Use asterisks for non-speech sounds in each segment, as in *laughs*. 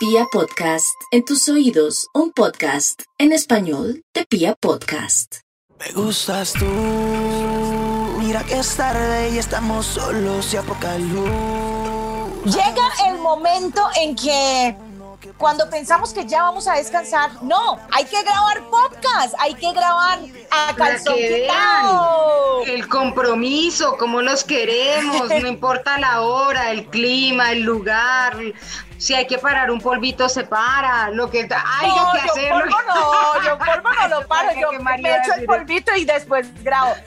Pia Podcast, en tus oídos, un podcast en español de Pia Podcast. Me gustas tú, mira que es tarde y estamos solos y a poca luz. Llega el momento en que cuando pensamos que ya vamos a descansar, no, hay que grabar podcast, hay que grabar a calzón que quitado. vean el compromiso, cómo los queremos, *laughs* no importa la hora, el clima, el lugar, si hay que parar un polvito se para, lo que haya No, que yo hacerlo. polvo no, *laughs* yo polvo no lo paro, yo me echo el polvito y después grabo. *laughs*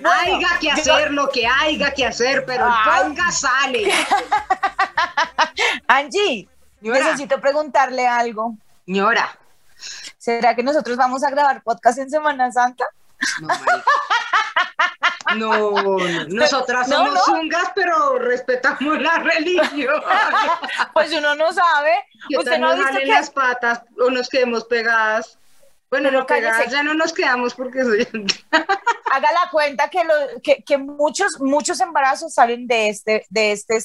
Bueno, que hacer lo que haya que hacer, pero el podcast sale. *laughs* Angie, Señora. necesito preguntarle algo. Señora. ¿Será que nosotros vamos a grabar podcast en Semana Santa? No. No, no, *laughs* nosotras No, somos no. zungas, pero respetamos la religión. *laughs* Pues uno no sabe. ¿Qué Usted tal no nos jalen que las patas o nos quedemos pegadas? Bueno, pegadas, cállese. ya no nos quedamos porque soy... *laughs* haga la cuenta que, lo- que, que muchos, muchos embarazos salen de este, de este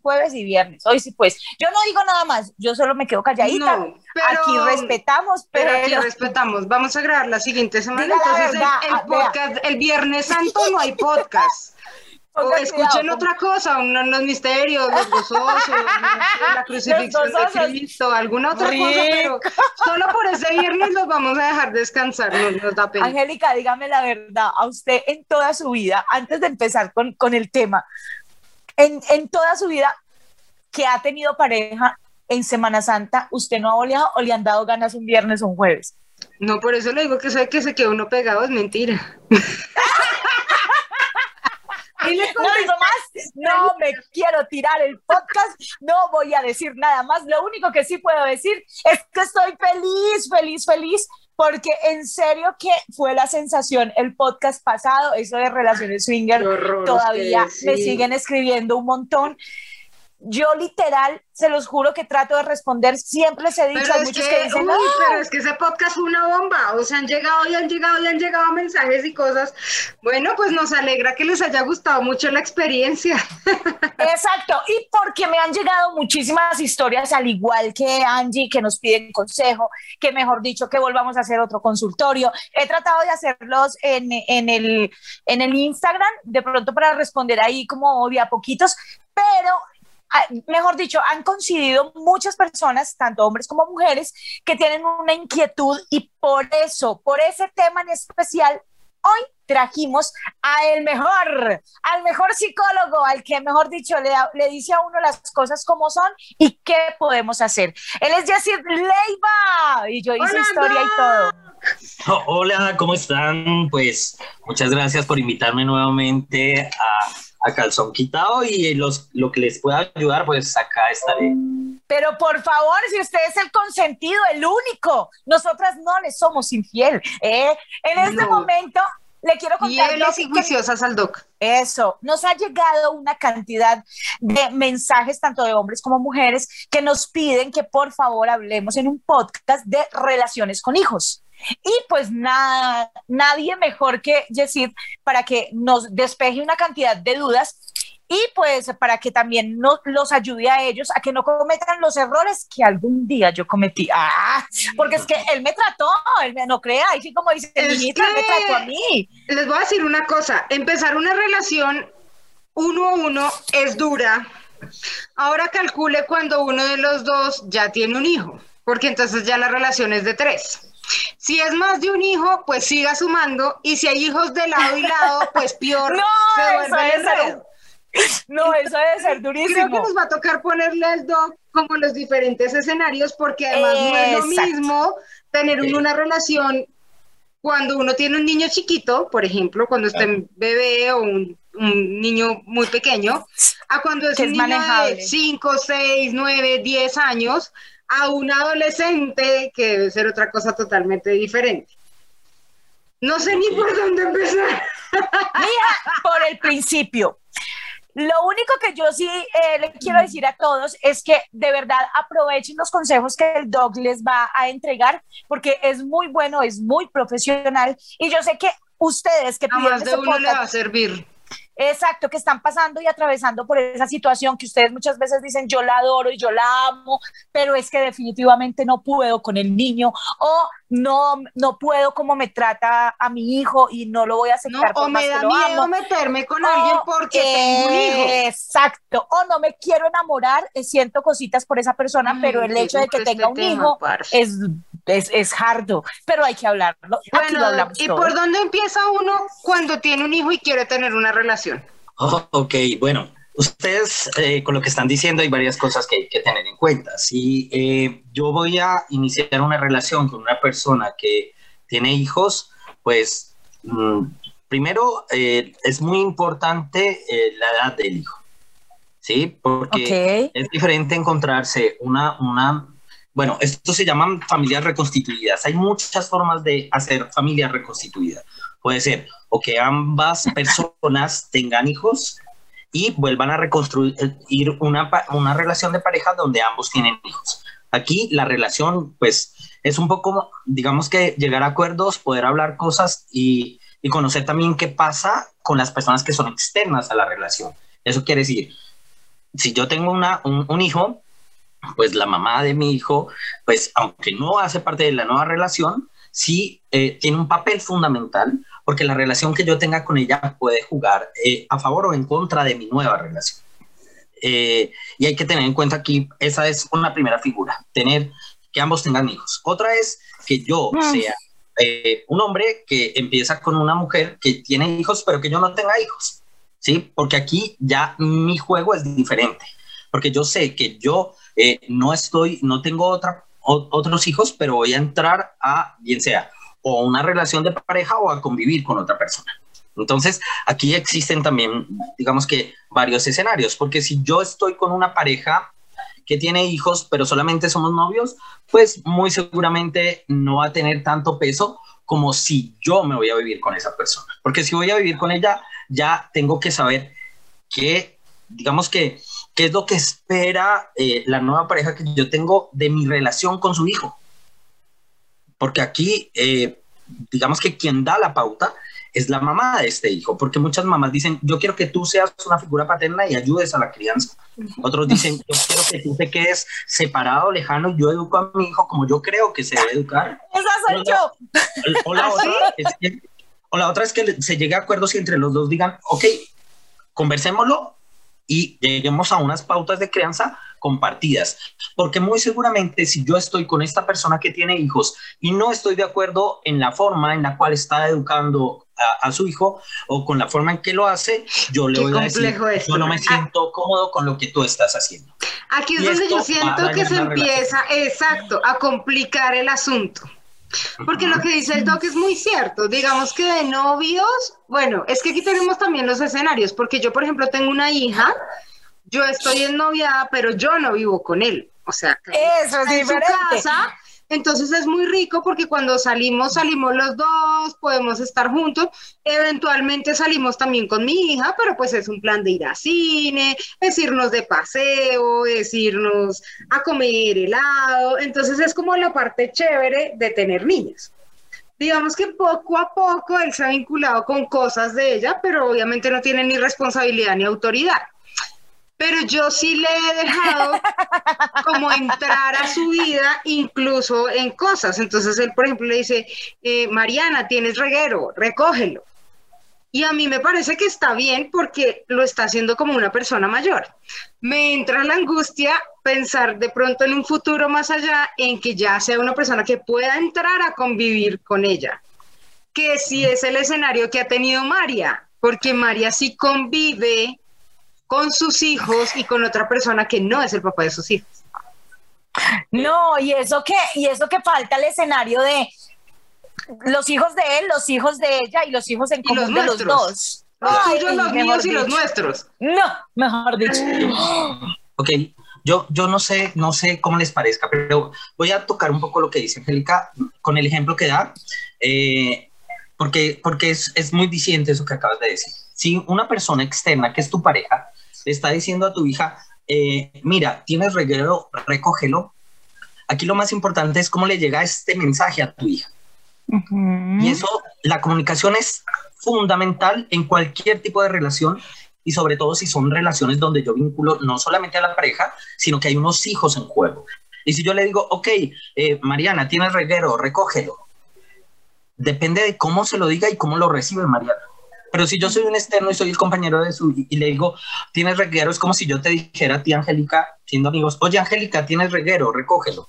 jueves y viernes. Hoy sí, pues. Yo no digo nada más, yo solo me quedo calladita. No, pero- aquí respetamos, pero, Pero aquí respetamos. Vamos a grabar la siguiente semana. Diga la Entonces, verdad, el, el ah, podcast, el Viernes Santo no hay podcast. *laughs* O escuchen otra cosa, uno- los misterios, *laughs* los gozosos, la crucifixión de. Cristo, alguna otra cosa, pero solo por ese viernes los vamos a dejar descansar, no nos da pena. Angélica, dígame la verdad, a usted en toda su vida, antes de empezar con, con el tema, en, en toda su vida que ha tenido pareja en Semana Santa, ¿usted no ha oleado o le han dado ganas un viernes o un jueves? No, por eso le digo que de que se quedó uno pegado es mentira. *laughs* Y No digo más, no me quiero tirar el podcast, no voy a decir nada más. Lo único que sí puedo decir es que estoy feliz, feliz, feliz, porque en serio que fue la sensación el podcast pasado, eso de relaciones swinger, todavía me siguen escribiendo un montón. Yo literal, se los juro que trato de responder, siempre les he dicho, Pero hay muchos que, que, dicen, uy, "No". pero es que ese podcast fue una bomba, o sea, han llegado y han llegado y han llegado mensajes y cosas. Bueno, pues nos alegra que les haya gustado mucho la experiencia. *laughs* Exacto, y porque me han llegado muchísimas historias, al igual que Angie, que nos piden consejo, que mejor dicho, que volvamos a hacer otro consultorio. He tratado de hacerlos en, en, el, en el Instagram, de pronto para responder ahí como de a poquitos, pero ah, mejor dicho, han coincidido muchas personas, tanto hombres como mujeres, que tienen una inquietud y por eso, por ese tema en especial, hoy trajimos a el mejor, al mejor psicólogo, al que, mejor dicho, le, le dice a uno las cosas como son y qué podemos hacer. Él es Yacir Leiva y yo hice Hola, historia y todo. Hola, ¿cómo están? Pues muchas gracias por invitarme nuevamente a, a Calzón Quitado y los, lo que les pueda ayudar, pues acá estaré. Pero por favor, si usted es el consentido, el único, nosotras no le somos infiel. ¿eh? En este No. momento le quiero contar Fieles y juiciosas al doc. Eso, nos ha llegado una cantidad de mensajes, tanto de hombres como mujeres, que nos piden que por favor hablemos en un podcast de relaciones con hijos. Y pues nada, nadie mejor que Yesid para que nos despeje una cantidad de dudas y pues para que también nos, los ayude a ellos a que no cometan los errores que algún día yo cometí. Ah, porque es que él me trató, él me no crea, y sí como dice, niñita, me trató a mí. Les voy a decir una cosa, empezar una relación uno a uno es dura. Ahora calcule cuando uno de los dos ya tiene un hijo, porque entonces ya la relación es de tres. Si es más de un hijo, pues siga sumando, y si hay hijos de lado y lado, pues *laughs* peor. No, se eso vuelve debe ser-. No, eso debe ser *laughs* Creo que durísimo. nos va a tocar ponerle al doc como los diferentes escenarios, porque además no es lo mismo tener una relación cuando uno tiene un niño chiquito, por ejemplo, cuando está en bebé o un, un niño muy pequeño, a cuando es Que un es niño manejable. de 5, 6, 9, 10 años, a un adolescente que debe ser otra cosa totalmente diferente. No sé ni por dónde empezar. Mira, por el principio. Lo único que yo sí eh, le quiero decir a todos es que de verdad aprovechen los consejos que el dog les va a entregar porque es muy bueno, es muy profesional y yo sé que ustedes que A piden más de uno le va a servir. Exacto, que están pasando y atravesando por esa situación que ustedes muchas veces dicen yo la adoro y yo la amo, pero es que definitivamente no puedo con el niño o no, no puedo como me trata a mi hijo y no lo voy a aceptar. o me da miedo meterme con alguien porque tengo un hijo. Exacto, o no me quiero enamorar, eh, siento cositas por esa persona, pero el hecho de que tenga un hijo es, es, es hardo, pero hay que hablarlo. Bueno, ¿y por dónde empieza uno cuando tiene un hijo y quiere tener una relación? Oh, ok, bueno, ustedes eh, con lo que están diciendo hay varias cosas que hay que tener en cuenta. Si eh, yo voy a iniciar una relación con una persona que tiene hijos, pues mm, primero eh, es muy importante la edad del hijo, ¿sí? Porque es diferente encontrarse una, una, bueno, esto se llaman familias reconstituidas. Hay muchas formas de hacer familias reconstituidas. Puede ser o que ambas personas *laughs* tengan hijos y vuelvan a reconstruir una, una relación de pareja donde ambos tienen hijos. Aquí la relación, pues, es un poco, digamos que llegar a acuerdos, poder hablar cosas y, conocer también qué pasa con las personas que son externas a la relación. Eso quiere decir, si yo tengo una, un, un hijo, pues la mamá de mi hijo, pues aunque no hace parte de la nueva relación, sí eh, tiene un papel fundamental porque la relación que yo tenga con ella puede jugar eh, a favor o en contra de mi nueva relación. Eh, y hay que tener en cuenta aquí, esa es una primera figura, tener que ambos tengan hijos. Otra es que yo mm. sea un hombre que empieza con una mujer que tiene hijos, pero que yo no tenga hijos, ¿sí? Porque aquí ya mi juego es diferente, porque yo sé que yo no estoy, no tengo otra otros hijos, pero voy a entrar a, bien sea, o una relación de pareja o a convivir con otra persona. Entonces, aquí existen también, digamos que, varios escenarios, porque si yo estoy con una pareja que tiene hijos, pero solamente somos novios, pues muy seguramente no va a tener tanto peso como si yo me voy a vivir con esa persona. Porque si voy a vivir con ella, ya tengo que saber que, digamos que, qué es lo que espera eh, la nueva pareja que yo tengo de mi relación con su hijo. Porque aquí, eh, digamos que quien da la pauta es la mamá de este hijo, porque muchas mamás dicen, yo quiero que tú seas una figura paterna y ayudes a la crianza. Otros dicen, yo quiero que tú te quedes separado, lejano, y yo educo a mi hijo como yo creo que se debe educar. Esa soy yo. O la, otra es que, o la otra es que se llegue a acuerdos y entre los dos digan, ok, conversémoslo, y lleguemos a unas pautas de crianza compartidas. Porque muy seguramente si yo estoy con esta persona que tiene hijos y no estoy de acuerdo en la forma en la cual está educando a, su hijo o con la forma en que lo hace, yo le voy a decir, yo no me siento cómodo con lo que tú estás haciendo. Aquí es donde yo siento que se empieza, exacto, a complicar el asunto. Porque lo que dice el doc es muy cierto. Digamos que de novios, bueno, es que aquí tenemos también los escenarios, porque yo, por ejemplo, tengo una hija, yo estoy en novia, pero yo no vivo con él. O sea, eso es en diferente. Su casa, entonces es muy rico porque cuando salimos, salimos los dos, podemos estar juntos. Eventualmente salimos también con mi hija, pero pues es un plan de ir a cine, es irnos de paseo, es irnos a comer helado. Entonces es como la parte chévere de tener niñas. Digamos que poco a poco él se ha vinculado con cosas de ella, pero obviamente no tiene ni responsabilidad ni autoridad pero yo sí le he dejado como entrar a su vida, incluso en cosas. Entonces él, por ejemplo, le dice, eh, Mariana, tienes reguero, recógelo. Y a mí me parece que está bien porque lo está haciendo como una persona mayor. Me entra la angustia pensar de pronto en un futuro más allá en que ya sea una persona que pueda entrar a convivir con ella, que si es el escenario que ha tenido María, porque María sí convive con sus hijos y con otra persona que no es el papá de sus hijos. No, y eso que, y eso que falta el escenario de los hijos de él, los hijos de ella y los hijos en común de los dos. Los tuyos, los míos y los nuestros. No, mejor dicho. *gasps* Ok, yo, yo no sé, no sé cómo les parezca, pero voy a tocar un poco lo que dice Angélica con el ejemplo que da, eh, porque, porque es, es muy diciente eso que acabas de decir. Si una persona externa, que es tu pareja, le está diciendo a tu hija, eh, mira, tienes reguero, recógelo. Aquí lo más importante es cómo le llega este mensaje a tu hija. Y eso, la comunicación es fundamental en cualquier tipo de relación y sobre todo si son relaciones donde yo vinculo no solamente a la pareja, sino que hay unos hijos en juego. Y si yo le digo, ok, eh, Mariana, tienes reguero, recógelo. Depende de cómo se lo diga y cómo lo recibe Mariana. Pero si yo soy un externo y soy el compañero de su y le digo, tienes reguero, es como si yo te dijera a ti, Angélica, siendo amigos, oye, Angélica, tienes reguero, recógelo.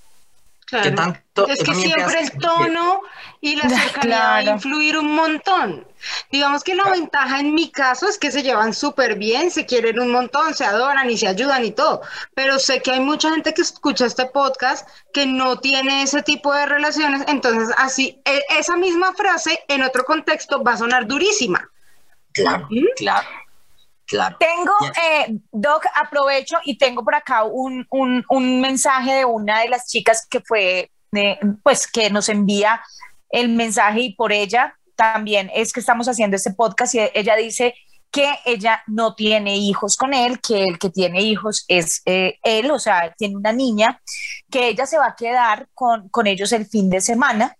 Tanto, es que siempre el tono y la *laughs* cercanía va a influir un montón. Digamos que la ventaja en mi caso es que se llevan súper bien, se quieren un montón, se adoran y se ayudan y todo. Pero sé que hay mucha gente que escucha este podcast que no tiene ese tipo de relaciones. Entonces, así, e, esa misma frase en otro contexto va a sonar durísima. Claro, ¿Mm? claro. Claro. Tengo, eh, Doc, aprovecho y tengo por acá un, un, un, mensaje de una de las chicas que fue, eh, pues que nos envía el mensaje y por ella también es que estamos haciendo este podcast y ella dice que ella no tiene hijos con él, que el que tiene hijos es eh, él, o sea, tiene una niña, que ella se va a quedar con, con ellos el fin de semana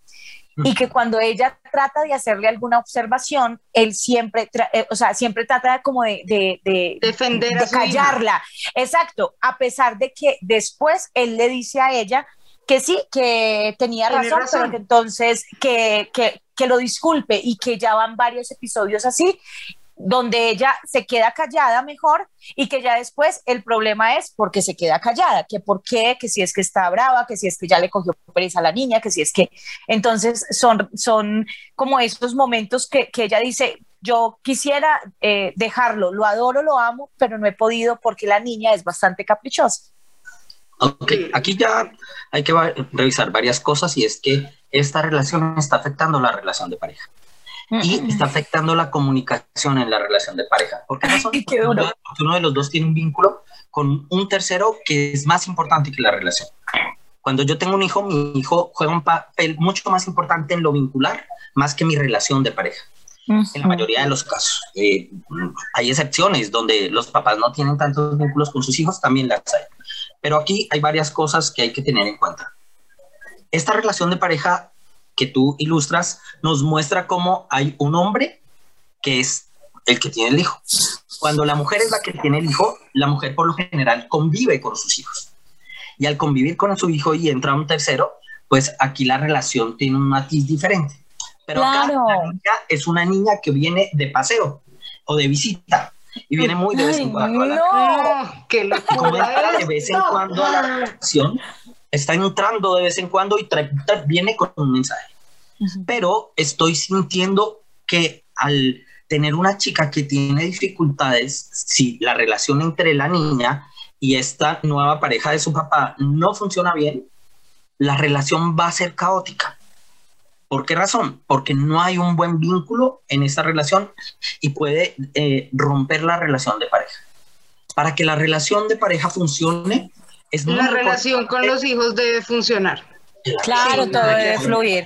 y que cuando ella trata de hacerle alguna observación, él siempre, eh, o sea, siempre trata como de, de, defender, de callarla. Exacto, a pesar de que después él le dice a ella que sí, que tenía razón, pero que entonces que, que, que lo disculpe y que ya van varios episodios así donde ella se queda callada mejor y que ya después el problema es porque se queda callada, que por qué, que si es que está brava, que si es que ya le cogió pereza a la niña, que si es que entonces son, son como esos momentos que, que ella dice, yo quisiera eh, dejarlo, lo adoro, lo amo, pero no he podido porque la niña es bastante caprichosa. Ok, aquí ya hay que revisar varias cosas y es que esta relación está afectando la relación de pareja y está afectando la comunicación en la relación de pareja. ¿Por qué razón? Porque uno de los dos tiene un vínculo con un tercero que es más importante que la relación. Cuando yo tengo un hijo, mi hijo juega un papel mucho más importante en lo vincular, más que mi relación de pareja. En la mayoría de los casos. Eh, hay excepciones donde los papás no tienen tantos vínculos con sus hijos, también las hay. Pero aquí hay varias cosas que hay que tener en cuenta. Esta relación de pareja que tú ilustras nos muestra cómo hay un hombre que es el que tiene el hijo. Cuando la mujer es la que tiene el hijo, la mujer por lo general convive con sus hijos. Y al convivir con su hijo y entra un tercero, pues aquí la relación tiene un matiz diferente. Pero acá es una niña que viene de paseo o de visita y viene muy de vez en cuando. no, que lo de vez en cuando a la relación está entrando de vez en cuando y viene con un mensaje. Pero estoy sintiendo que al tener una chica que tiene dificultades, si la relación entre la niña y esta nueva pareja de su papá no funciona bien, la relación va a ser caótica. ¿Por qué razón? Porque no hay un buen vínculo en esta relación y puede eh, romper la relación de pareja. Para que la relación de pareja funcione, la relación con los hijos debe funcionar. Claro, todo debe fluir.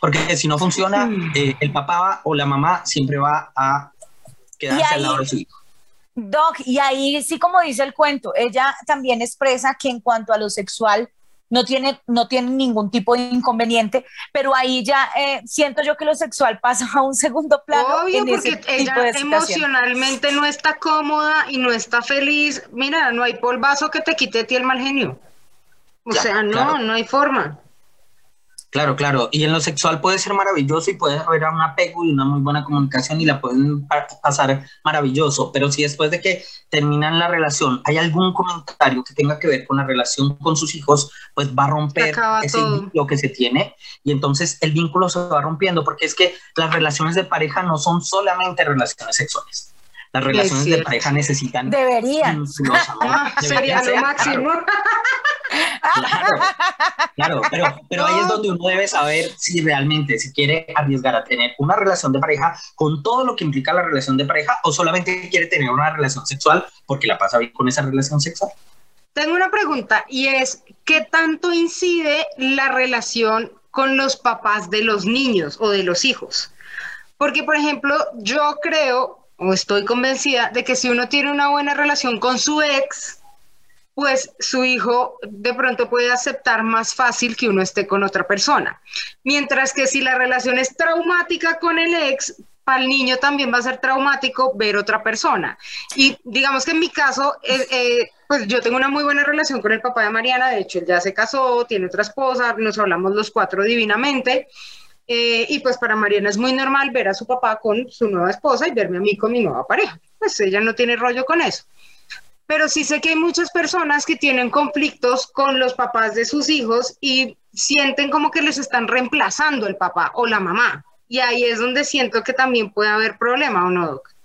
Porque si no funciona, eh, el papá o la mamá siempre va a quedarse al lado de su hijo. Doc, y ahí sí como dice el cuento, ella también expresa que en cuanto a lo sexual no tiene, no tiene ningún tipo de inconveniente, pero ahí ya eh, siento yo que lo sexual *laughs* pasa a un segundo plano. Obvio, porque ella emocionalmente no está cómoda y no está feliz. Mira, no hay polvazo que te quite a ti el mal genio. O sea, no, no hay forma. Claro, claro. Y en lo sexual puede ser maravilloso y puede haber un apego y una muy buena comunicación y la pueden pasar maravilloso. Pero si después de que terminan la relación hay algún comentario que tenga que ver con la relación con sus hijos, pues va a romper ese vínculo que se tiene y entonces el vínculo se va rompiendo porque es que las relaciones de pareja no son solamente relaciones sexuales. Las relaciones de pareja necesitan. Deberían. *laughs* Sería lo máximo. Claro, pero, pero ahí es donde uno debe saber si realmente se quiere arriesgar a tener una relación de pareja con todo lo que implica la relación de pareja o solamente quiere tener una relación sexual porque la pasa bien con esa relación sexual. Tengo una pregunta y es, ¿qué tanto incide la relación con los papás de los niños o de los hijos? Porque, por ejemplo, yo creo o estoy convencida de que si uno tiene una buena relación con su ex, pues su hijo de pronto puede aceptar más fácil que uno esté con otra persona. Mientras que si la relación es traumática con el ex, para el niño también va a ser traumático ver otra persona. Y digamos que en mi caso, eh, eh, pues yo tengo una muy buena relación con el papá de Mariana, de hecho él ya se casó, tiene otra esposa, nos hablamos los cuatro divinamente. Eh, y pues para Mariana es muy normal ver a su papá con su nueva esposa y verme a mí con mi nueva pareja. Pues ella no tiene rollo con eso. Pero sí sé que hay muchas personas que tienen conflictos con los papás de sus hijos y sienten como que les están reemplazando el papá o la mamá. Y ahí es donde siento que también puede haber problema, ¿o no, Doc?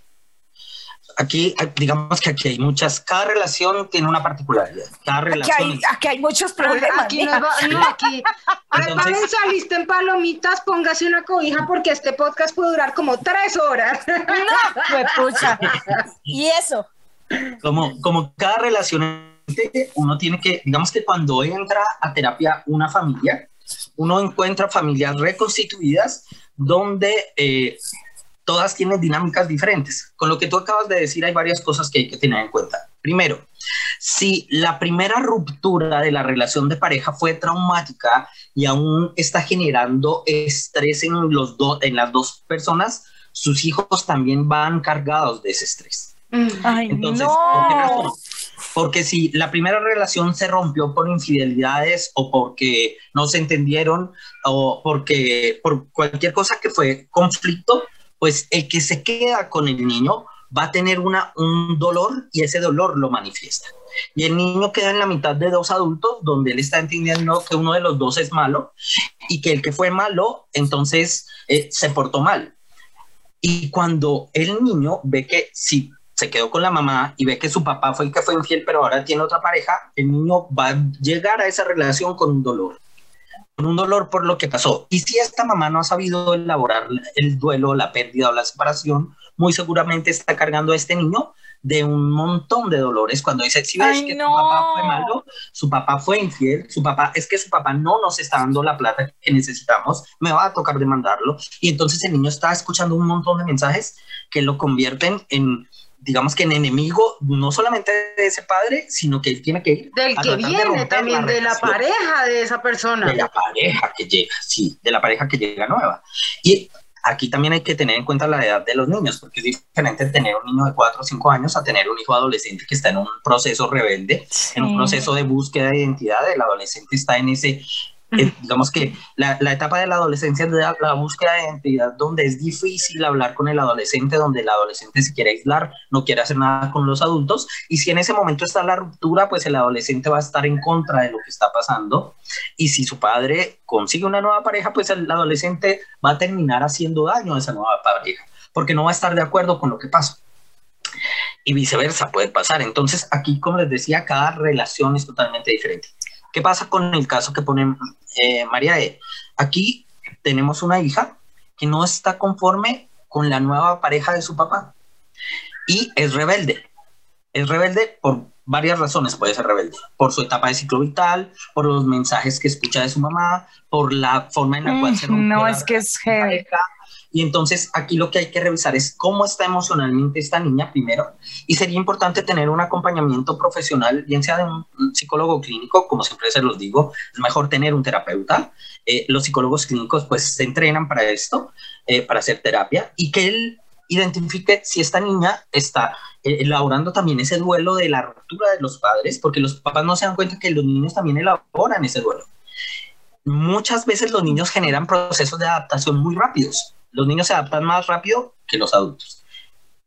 Aquí, digamos que aquí hay muchas, cada relación tiene una particularidad. Cada relación aquí, hay, aquí hay muchos problemas. Aquí, no, no, aquí. Entonces, en palomitas, póngase una cobija porque este podcast puede durar como tres horas. No, pucha. *laughs* Y eso. Como, como cada relación, uno tiene que, digamos que cuando entra a terapia una familia, uno encuentra familias reconstituidas donde eh, todas tienen dinámicas diferentes. Con lo que tú acabas de decir, hay varias cosas que hay que tener en cuenta. Primero, si la primera ruptura de la relación de pareja fue traumática y aún está generando estrés en, los en las dos personas, sus hijos también van cargados de ese estrés. Ay, Entonces, no. Porque si la primera relación se rompió por infidelidades o porque no se entendieron o porque por cualquier cosa que fue conflicto, pues el que se queda con el niño va a tener una, un dolor y ese dolor lo manifiesta. Y el niño queda en la mitad de dos adultos donde él está entendiendo que uno de los dos es malo y que el que fue malo entonces eh, se portó mal. Y cuando el niño ve que si se quedó con la mamá y ve que su papá fue el que fue infiel, pero ahora tiene otra pareja, el niño va a llegar a esa relación con un dolor, con un dolor por lo que pasó. Y si esta mamá no ha sabido elaborar el duelo, la pérdida o la separación, muy seguramente está cargando a este niño de un montón de dolores cuando dice, si ves que su papá fue malo, su papá fue infiel, su papá, es que su papá no nos está dando la plata que necesitamos, me va a tocar demandarlo. Y entonces el niño está escuchando un montón de mensajes que lo convierten en digamos que en enemigo no solamente de ese padre, sino que él tiene que ir. Del que viene también, de la pareja de esa persona. De la pareja que llega, sí, de la pareja que llega nueva. Y aquí también hay que tener en cuenta la edad de los niños, porque es diferente tener un niño de 4 o 5 años a tener un hijo adolescente que está en un proceso rebelde, en un proceso de búsqueda de identidad. El adolescente está en ese eh, digamos que la, la, etapa de la adolescencia es la, la, búsqueda de identidad donde es difícil hablar con el adolescente, donde el adolescente se quiere aislar, no quiere hacer nada con los adultos, y si en ese momento está la ruptura, pues el adolescente va a estar en contra de lo que está pasando, y si su padre consigue una nueva pareja, pues el adolescente va a terminar haciendo daño a esa nueva pareja, porque no va a estar de acuerdo con lo que pasa y viceversa puede pasar. Entonces, aquí, como les decía, cada relación es totalmente diferente. ¿Qué pasa con el caso que pone eh, María E? Aquí tenemos una hija que no está conforme con la nueva pareja de su papá y es rebelde. Es rebelde por varias razones, puede ser rebelde. Por su etapa de ciclo vital, por los mensajes que escucha de su mamá, por la forma en la cual se rompe No, es que es y entonces aquí lo que hay que revisar es cómo está emocionalmente esta niña primero y sería importante tener un acompañamiento profesional, bien sea de un psicólogo clínico, como siempre se los digo, es mejor tener un terapeuta. Eh, los psicólogos clínicos pues se entrenan para esto, eh, para hacer terapia y que él identifique si esta niña está eh, elaborando también ese duelo de la ruptura de los padres, porque los papás no se dan cuenta que los niños también elaboran ese duelo. Muchas veces los niños generan procesos de adaptación muy rápidos los niños se adaptan más rápido que los adultos.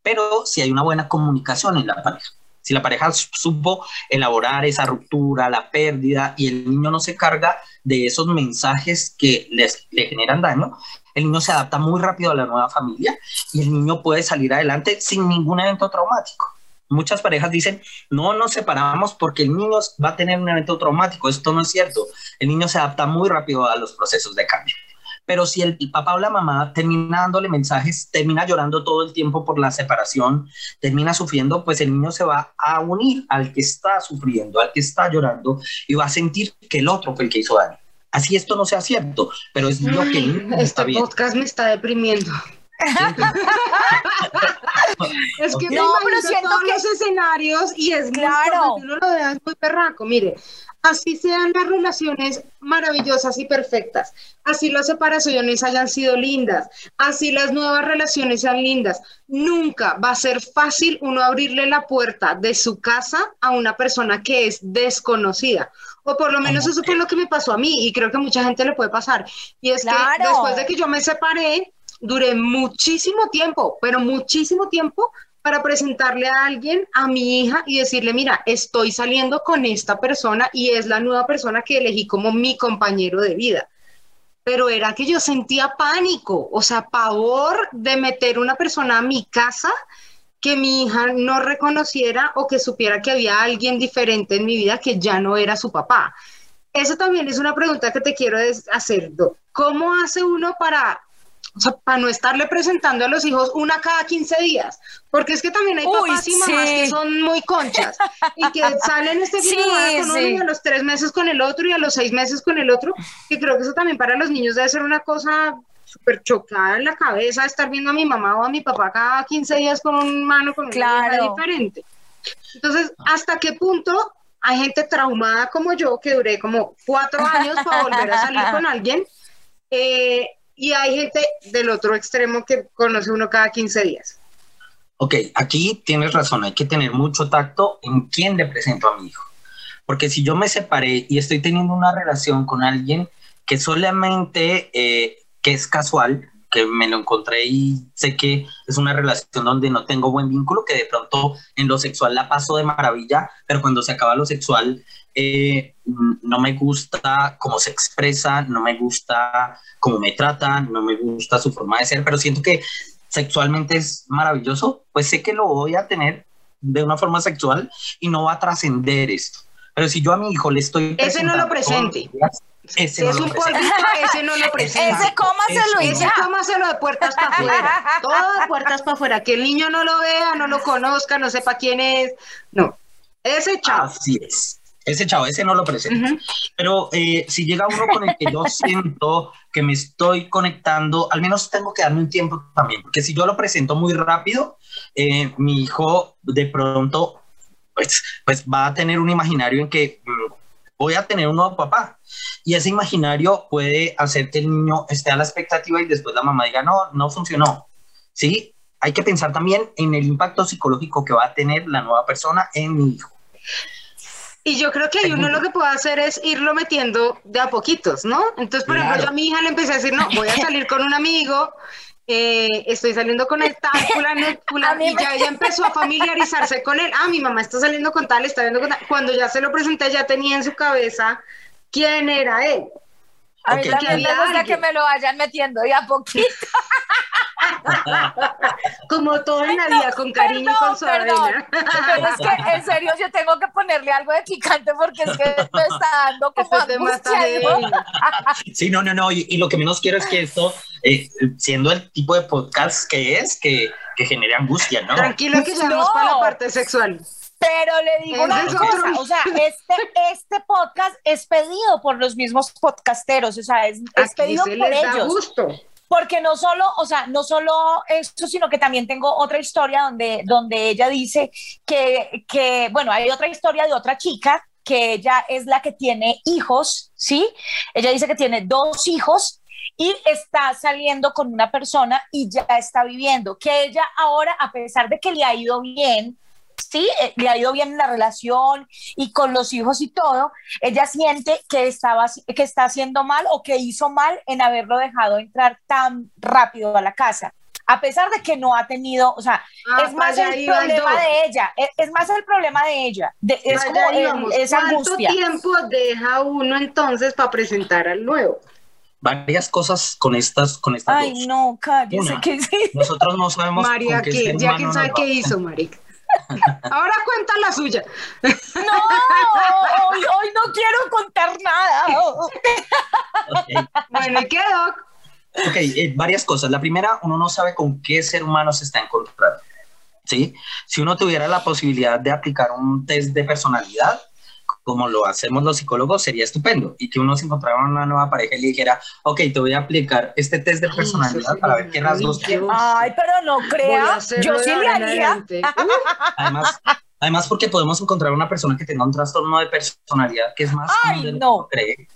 Pero si hay una buena comunicación en la pareja, si la pareja supo elaborar esa ruptura, la pérdida, y el niño no se carga de esos mensajes que les, le generan daño, el niño se adapta muy rápido a la nueva familia y el niño puede salir adelante sin ningún evento traumático. Muchas parejas dicen, no nos separamos porque el niño va a tener un evento traumático. Esto no es cierto. El niño se adapta muy rápido a los procesos de cambio. Pero si el, papá o la mamá termina dándole mensajes, termina llorando todo el tiempo por la separación, termina sufriendo, pues el niño se va a unir al que está sufriendo, al que está llorando y va a sentir que el otro fue el que hizo daño. Así esto no sea cierto, pero es lo que Este podcast me está deprimiendo. Es que No, me pero imagino siento todos que- los escenarios y es muy Claro. fuerte, uno lo vea es muy perraco, mire, así sean las relaciones maravillosas y perfectas, así las separaciones hayan sido lindas, así las nuevas relaciones sean lindas, nunca va a ser fácil uno abrirle la puerta de su casa a una persona que es desconocida. O por lo menos eso fue lo que me pasó a mí y creo que a mucha gente le puede pasar. Y es Claro. que después de que yo me separé, duré muchísimo tiempo, pero muchísimo tiempo para presentarle a alguien, a mi hija, y decirle, mira, estoy saliendo con esta persona y es la nueva persona que elegí como mi compañero de vida. Pero era que yo sentía pánico, o sea, pavor de meter una persona a mi casa que mi hija no reconociera o que supiera que había alguien diferente en mi vida que ya no era su papá. Eso también es una pregunta que te quiero hacer. ¿Cómo hace uno para, o sea, para no estarle presentando a los hijos una cada 15 días? Porque es que también hay Uy, papás y mamás sí. que son muy conchas y que *laughs* salen este fin de Sí, semana con uno sí. y a los tres meses con el otro y a los seis meses con el otro. Y creo que eso también para los niños debe ser una cosa súper chocada en la cabeza estar viendo a mi mamá o a mi papá cada 15 días con un mano con una Claro. vieja diferente. Entonces, ¿hasta qué punto hay gente traumada como yo que duré como cuatro años para volver a salir con *laughs* alguien? Eh, y hay gente del otro extremo que conoce uno cada 15 días. Ok, aquí tienes razón, hay que tener mucho tacto en quién le presento a mi hijo. Porque si yo me separé y estoy teniendo una relación con alguien que solamente, eh, que es casual, que me lo encontré y sé que es una relación donde no tengo buen vínculo, que de pronto en lo sexual la paso de maravilla, pero cuando se acaba lo sexual eh, no me gusta cómo se expresa, no me gusta cómo me tratan, no me gusta su forma de ser, pero siento que sexualmente es maravilloso, pues sé que lo voy a tener de una forma sexual y no va a trascender esto. Pero si yo a mi hijo le estoy Ese no lo presente. días, ese Si no es un polvito, ese no lo *laughs* presenta. Ese cómaselo y. Ese cómaselo de puertas para afuera. *laughs* Todo de puertas para afuera. Que el niño no lo vea, no lo conozca, no sepa quién es. No. Ese chao. Así es. Ese chavo, ese no lo presento. Ujú. Pero eh, si llega uno con el que yo siento que me estoy conectando, al menos tengo que darme un tiempo también, porque si yo lo presento muy rápido, eh, mi hijo de pronto pues, pues va a tener un imaginario en que voy a tener un nuevo papá. Y ese imaginario puede hacer que el niño esté a la expectativa y después la mamá diga, no, no funcionó. ¿Sí? Hay que pensar también en el impacto psicológico que va a tener la nueva persona en mi hijo. Y yo creo que ahí uno lo que puede hacer es irlo metiendo de a poquitos, ¿no? Entonces, por ejemplo, yo a mi hija le empecé a decir, no, voy a salir con un amigo, eh, estoy saliendo con el tal, fulano, *laughs* fulano", y ya ella empezó a familiarizarse con él. Ah, mi mamá está saliendo con tal, está viendo con tal. Cuando ya se lo presenté, ya tenía en su cabeza quién era él. A mí Ok. también me gusta que me lo vayan metiendo de a poquito. *laughs* Como todo en la vida, con cariño y con Perdón, perdón. suavidad. Pero es que *laughs* en serio yo tengo que ponerle algo de picante porque es que me está dando como angustia. *laughs* Sí, no, no, no. Y, y lo que menos quiero es que esto, eh, siendo el tipo de podcast que es, que, que genere angustia, ¿no? Tranquilo que ya vamos No. para la parte sexual. Pero le digo una cosa, otro. o sea, este, este podcast es pedido por los mismos podcasteros, o sea, es, es pedido se por les da ellos. gusto. Porque no solo, o sea, no solo esto, sino que también tengo otra historia donde, donde ella dice que, que, bueno, hay otra historia de otra chica que ella es la que tiene hijos, ¿sí? Ella dice que tiene dos hijos y está saliendo con una persona y ya está viviendo, que ella ahora, a pesar de que le ha ido bien, sí, eh, le ha ido bien en la relación y con los hijos y todo, ella siente que estaba que está haciendo mal o que hizo mal en haberlo dejado entrar tan rápido a la casa. A pesar de que no ha tenido, o sea, Ah, es más el problema de ella, es, es más el problema de ella, de- es como el- íbamos. esa ¿Cuánto angustia. tiempo deja uno entonces para presentar al nuevo? Varias cosas con estas, con estas Ay, dos. no, cállese, Una. que sí. Nosotros no sabemos María, con qué que ser ya quién sabe qué hizo, Marica. Ahora cuenta la suya. No, hoy, hoy no quiero contar nada. Ok. Bueno, ¿y qué, Doc? Ok, eh, varias cosas. La primera, uno no sabe con qué ser humano se está encontrando. ¿sí? Si uno tuviera la posibilidad de aplicar un test de personalidad, como lo hacemos los psicólogos, sería estupendo. Y que uno se encontrara una nueva pareja y le dijera, ok, te voy a aplicar este test de personalidad para ver qué rasgos tienes. Ay, pero no crea, yo sí le haría. *laughs* Además, además, porque podemos encontrar una persona que tenga un trastorno de personalidad que es más Ay, no. cree.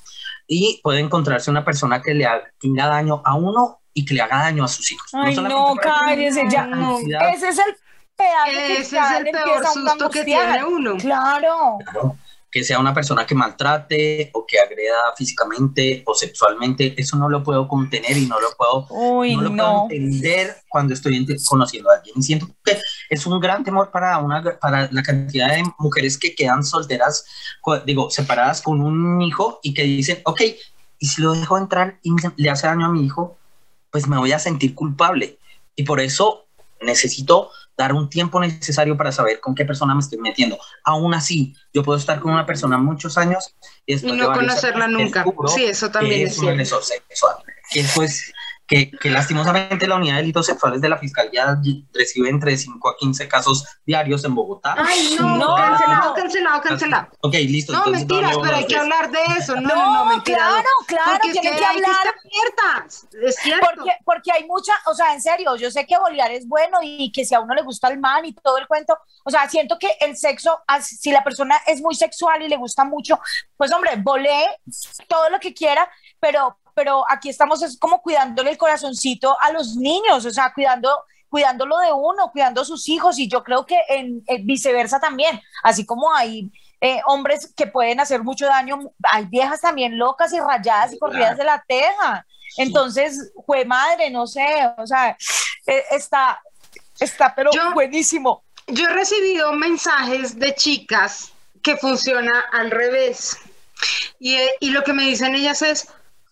Y puede encontrarse una persona que le haga daño a uno y que le haga daño a sus hijos. Ay, no, cállese ya. No. Ese es el ese es el peor susto que tiene uno. Claro. Que sea una persona que maltrate o que agreda físicamente o sexualmente, eso no lo puedo contener y no lo puedo, no lo puedo entender cuando estoy conociendo a alguien. Y siento que es un gran temor para, una, para la cantidad de mujeres que quedan solteras, digo, separadas con un hijo y que dicen, ok, y si lo dejo entrar y le hace daño a mi hijo, pues me voy a sentir culpable. Y por eso necesito dar un tiempo necesario para saber con qué persona me estoy metiendo. Aún así, yo puedo estar con una persona muchos años y, no conocerla nunca. Sí, eso también es, cierto. Que pues que, lastimosamente la unidad de delitos sexuales de la Fiscalía recibe entre 5 a 15 casos diarios en Bogotá. Ay, no, cancelado, cancelado, cancelado. Ok, listo. No, mentiras, pero hay que hablar de eso. No, no, no, mentira. Claro, claro, tienen que, que, hablar. Que es cierto. Porque, porque hay mucha, o sea, en serio, yo sé que bolear es bueno y que si a uno le gusta el man y todo el cuento, o sea, siento que el sexo, si la persona es muy sexual y le gusta mucho, pues hombre, bolee todo lo que quiera, pero pero aquí estamos es como cuidándole el corazoncito a los niños, o sea, cuidando cuidándolo de uno, cuidando a sus hijos y yo creo que en, viceversa también, así como hay eh, hombres que pueden hacer mucho daño, hay viejas también locas y rayadas y corridas de la teja. Entonces, fue madre, no sé, o sea, eh, está, está, pero buenísimo. Yo he recibido mensajes de chicas que funciona al revés. Y, eh, y lo que me dicen ellas es,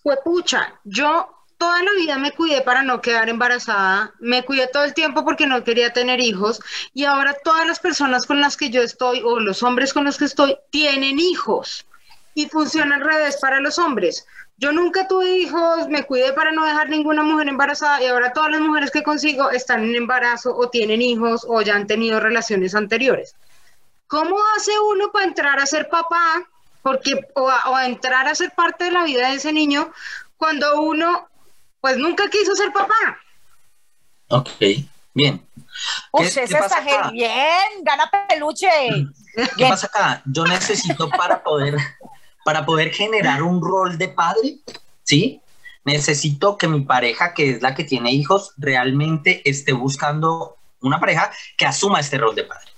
pues pucha, yo toda la vida me cuidé para no quedar embarazada, me cuidé todo el tiempo porque no quería tener hijos y ahora todas las personas con las que yo estoy o los hombres con los que estoy tienen hijos y funciona al revés para los hombres. Yo nunca tuve hijos, me cuidé para no dejar ninguna mujer embarazada y ahora todas las mujeres que consigo están en embarazo o tienen hijos o ya han tenido relaciones anteriores. ¿Cómo hace uno para entrar a ser papá porque o a, entrar a ser parte de la vida de ese niño cuando uno pues nunca quiso ser papá. Ok, bien. ¿Qué, ¿qué pasa bien, gana peluche. ¿Qué pasa acá? Yo necesito para poder, para poder generar un rol de padre, ¿sí? Necesito que mi pareja, que es la que tiene hijos, realmente esté buscando una pareja que asuma este rol de padre.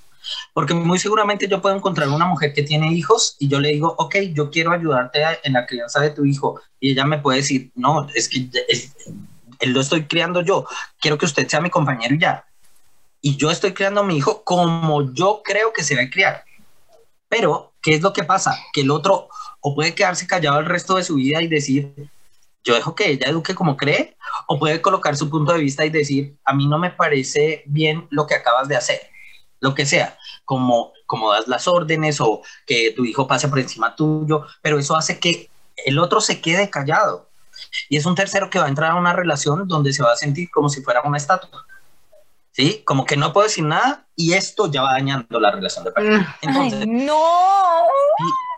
Porque muy seguramente yo puedo encontrar una mujer que tiene hijos y yo le digo, ok, yo quiero ayudarte en la crianza de tu hijo. Y ella me puede decir, no, es que él lo estoy criando yo. Quiero que usted sea mi compañero y ya. Y yo estoy criando a mi hijo como yo creo que se va a criar. Pero, ¿qué es lo que pasa? Que el otro o puede quedarse callado el resto de su vida y decir, yo dejo que ella eduque como cree, o puede colocar su punto de vista y decir, a mí no me parece bien lo que acabas de hacer lo que sea, como, como das las órdenes o que tu hijo pase por encima tuyo, pero eso hace que el otro se quede callado. Y es un tercero que va a entrar a una relación donde se va a sentir como si fuera una estatua. ¿Sí? Como que no puedo decir nada y esto ya va dañando la relación de pareja. Mm. Entonces, no.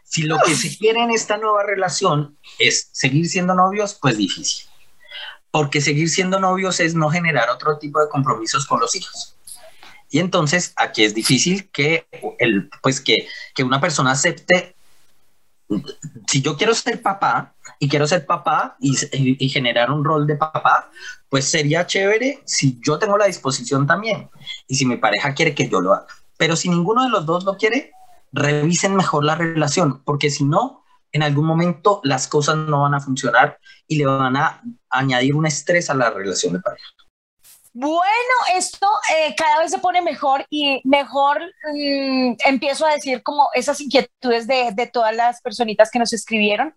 Si, si lo que se quiere en esta nueva relación es seguir siendo novios, pues difícil. Porque seguir siendo novios es no generar otro tipo de compromisos con los hijos. Y entonces aquí es difícil que, el, pues que, que una persona acepte, si yo quiero ser papá y quiero ser papá y, generar un rol de papá, pues sería chévere si yo tengo la disposición también y si mi pareja quiere que yo lo haga. Pero si ninguno de los dos lo quiere, revisen mejor la relación, porque si no, en algún momento las cosas no van a funcionar y le van a añadir un estrés a la relación de pareja. Bueno, esto eh, cada vez se pone mejor y mejor mm, empiezo a decir como esas inquietudes de, de, todas las personitas que nos escribieron.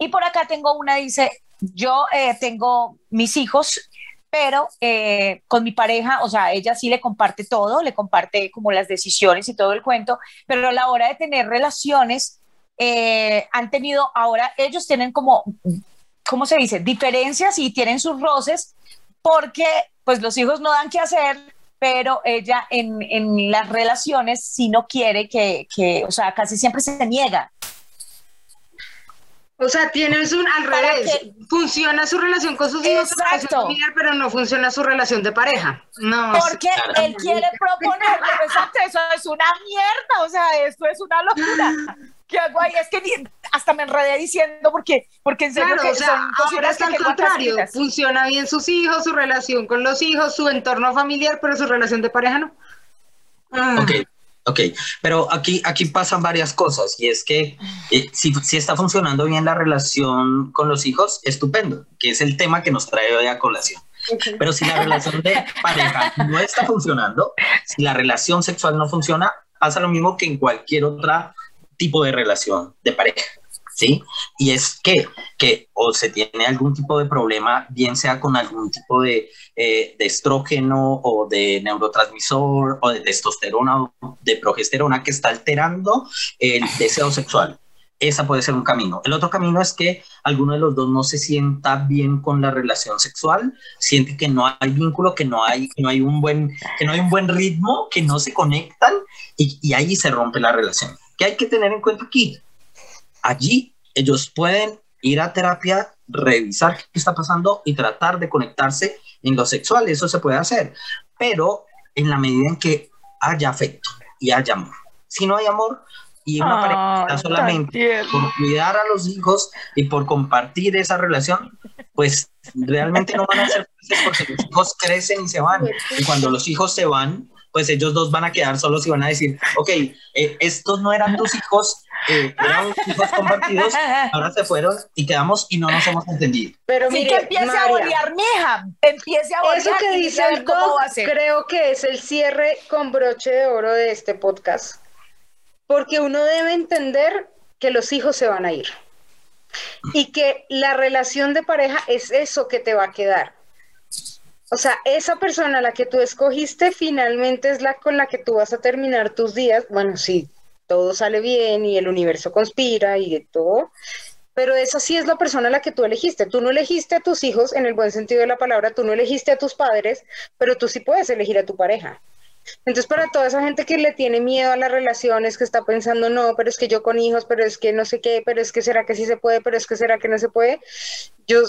Y por acá tengo una, dice, yo eh, tengo mis hijos, pero eh, con mi pareja, o sea, ella sí le comparte todo, le comparte como las decisiones y todo el cuento, pero a la hora de tener relaciones, han tenido, ahora ellos tienen como, ¿cómo se dice? Diferencias y tienen sus roces porque pues los hijos no dan qué hacer, pero ella en, en las relaciones sí no quiere que, que, o sea, casi siempre se niega. O sea, tienes un al ¿Para revés. Funciona su relación con sus hijos, Exacto. familiar, pero no funciona su relación de pareja. No. Porque él quiere proponer, exacto, *laughs* eso es una mierda, o sea, esto es una locura. ¿Qué hago ahí? Es que ni- hasta me enredé diciendo porque, porque en serio Claro, que o sea, son ahora que al contrario. Funciona bien sus hijos, su relación con los hijos, su entorno familiar, pero su relación de pareja no. Ah. Ok, ok. Pero aquí, aquí pasan varias cosas y es que eh, si, si está funcionando bien la relación con los hijos, estupendo, que es el tema que nos trae hoy a colación. Pero si la relación de pareja no está funcionando, si la relación sexual no funciona, pasa lo mismo que en cualquier otro tipo de relación de pareja. ¿Sí? Y es que, que o se tiene algún tipo de problema, bien sea con algún tipo de, eh, de estrógeno o de neurotransmisor o de testosterona o de progesterona que está alterando el deseo sexual. Esa puede ser un camino. El otro camino es que alguno de los dos no se sienta bien con la relación sexual, siente que no hay vínculo, que no hay, que no hay, un, buen, que no hay un buen ritmo, que no se conectan y, y ahí se rompe la relación. ¿Qué hay que tener en cuenta aquí? Allí ellos pueden ir a terapia, revisar qué está pasando y tratar de conectarse en lo sexual. Eso se puede hacer, pero en la medida en que haya afecto y haya amor. Si no hay amor y una pareja está solamente por cuidar a los hijos y por compartir esa relación, pues realmente no van a ser felices porque los hijos crecen y se van. Y cuando los hijos se van, pues ellos dos van a quedar solos y van a decir, ok, eh, estos no eran tus hijos, eh, eran hijos compartidos, *laughs* ahora se fueron y quedamos y no nos hemos entendido. Pero Sí, mire, que empiece a bolear, mija, empiece a bolear Eso que dice el doc, creo que es el cierre con broche de oro de este podcast. Porque uno debe entender que los hijos se van a ir. Y que la relación de pareja es eso que te va a quedar. O sea, esa persona a la que tú escogiste finalmente es la con la que tú vas a terminar tus días. Bueno, si todo sale bien y el universo conspira y de todo, pero esa sí es la persona a la que tú elegiste. Tú no elegiste a tus hijos en el buen sentido de la palabra, tú no elegiste a tus padres, pero tú sí puedes elegir a tu pareja. Entonces, para toda esa gente que le tiene miedo a las relaciones, que está pensando, no, pero es que yo con hijos, pero es que no sé qué, pero es que será que sí se puede, pero es que será que no se puede, yo